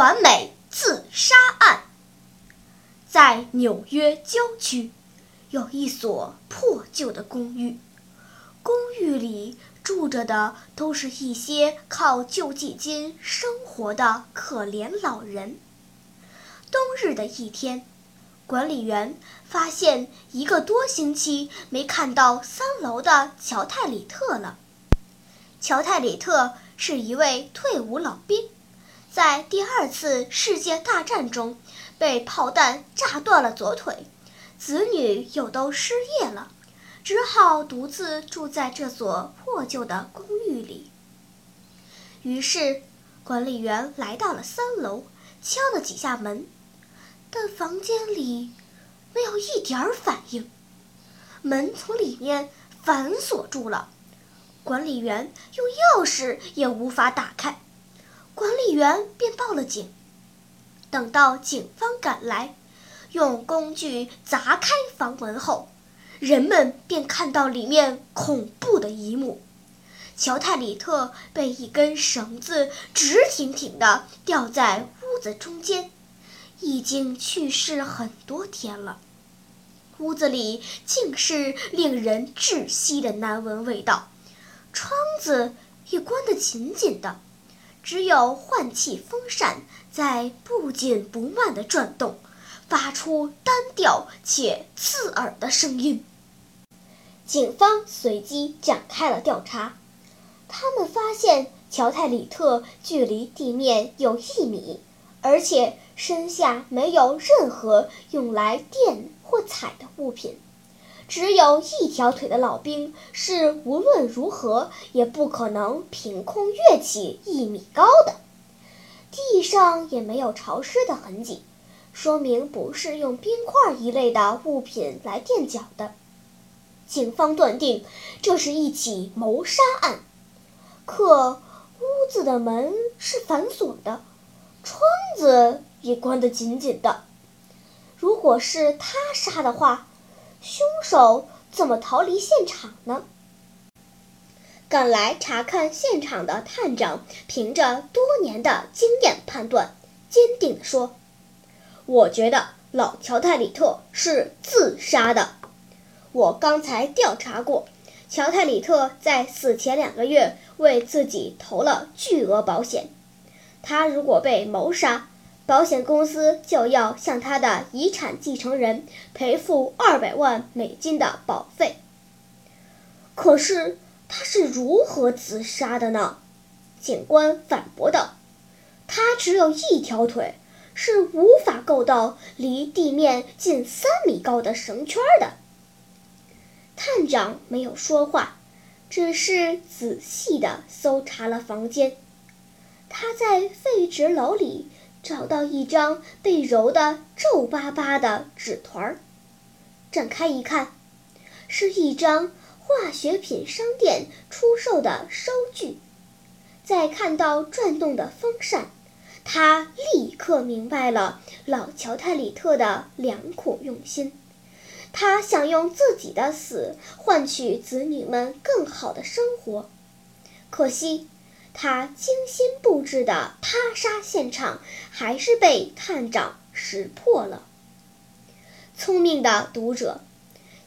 完美自杀案，在纽约郊区有一所破旧的公寓。公寓里住着的都是一些靠救济金生活的可怜老人。冬日的一天，管理员发现一个多星期没看到三楼的乔泰里特了。乔泰里特是一位退伍老兵，在第二次世界大战中被炮弹炸断了左腿，子女又都失业了。只好独自住在这所破旧的公寓里。于是，管理员来到了三楼，敲了几下门，但房间里没有一点儿反应。门从里面反锁住了，管理员用钥匙也无法打开。员便报了警。等到警方赶来，用工具砸开房门后，人们便看到里面恐怖的一幕：乔泰里特被一根绳子直挺挺地吊在屋子中间，已经去世很多天了。屋子里尽是令人窒息的难闻味道，窗子也关得紧紧的，只有换气风扇在不紧不慢地转动，发出单调且刺耳的声音。警方随即展开了调查，他们发现乔泰里特距离地面有一米，而且身下没有任何用来垫或踩的物品，只有一条腿的老兵是无论如何也不可能凭空跃起一米高的。地上也没有潮湿的痕迹，说明不是用冰块一类的物品来垫脚的。警方断定这是一起谋杀案，可屋子的门是反锁的，窗子也关得紧紧的。如果是他杀的话，凶手怎么逃离现场呢？赶来查看现场的探长凭着多年的经验判断，坚定地说：“我觉得老乔泰里特是自杀的。”我刚才调查过，乔泰里特在死前两个月为自己投了巨额保险。他如果被谋杀，保险公司就要向他的遗产继承人赔付二百万美金的保费。可是他是如何自杀的呢？警官反驳道：“他只有一条腿，是无法够到离地面近三米高的绳圈的。”探长没有说话，只是仔细地搜查了房间。他在废纸篓里找到一张被揉得皱巴巴的纸团儿，展开一看，是一张化学品商店出售的收据。再看到转动的风扇，他立刻明白了老乔泰里特的良苦用心。他想用自己的死换取子女们更好的生活，可惜，他精心布置的他杀现场还是被探长识破了。聪明的读者，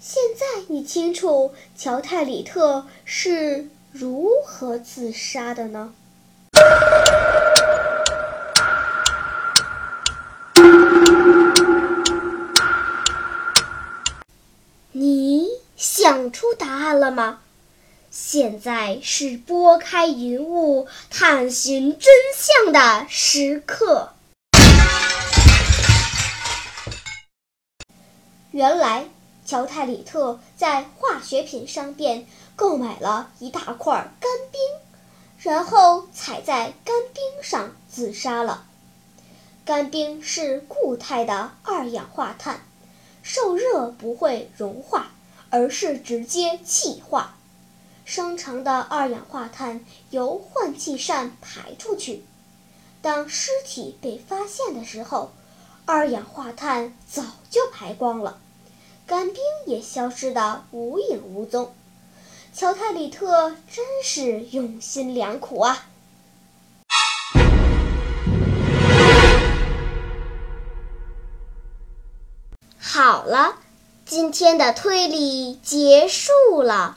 现在你清楚乔泰里特是如何自杀的呢？你想出答案了吗？现在是拨开云雾探寻真相的时刻。原来，乔泰里特在化学品商店购买了一大块干冰。然后踩在干冰上自杀了。干冰是固态的二氧化碳，受热不会融化，而是直接气化。生成的二氧化碳由换气扇排出去。当尸体被发现的时候，二氧化碳早就排光了，干冰也消失得无影无踪。乔泰里特真是用心良苦啊！好了，今天的推理结束了。